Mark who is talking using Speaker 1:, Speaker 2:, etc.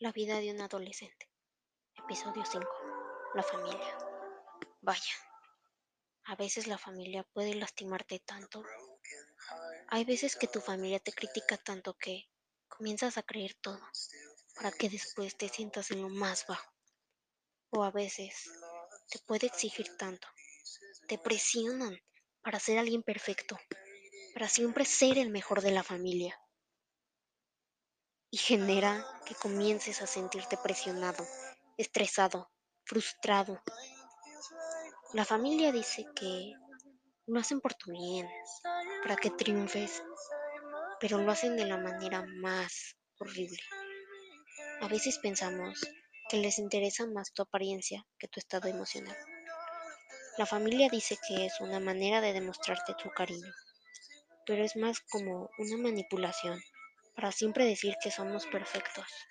Speaker 1: La vida de un adolescente. Episodio 5. La familia. Vaya. A veces la familia puede lastimarte tanto. Hay veces que tu familia te critica tanto que comienzas a creer todo para que después te sientas en lo más bajo. O a veces te puede exigir tanto. Te presionan para ser alguien perfecto, para siempre ser el mejor de la familia y genera que comiences a sentirte presionado, estresado, frustrado. La familia dice que lo hacen por tu bien, para que triunfes, pero lo hacen de la manera más horrible. A veces pensamos que les interesa más tu apariencia que tu estado emocional. La familia dice que es una manera de demostrarte tu cariño, pero es más como una manipulación para siempre decir que somos perfectos.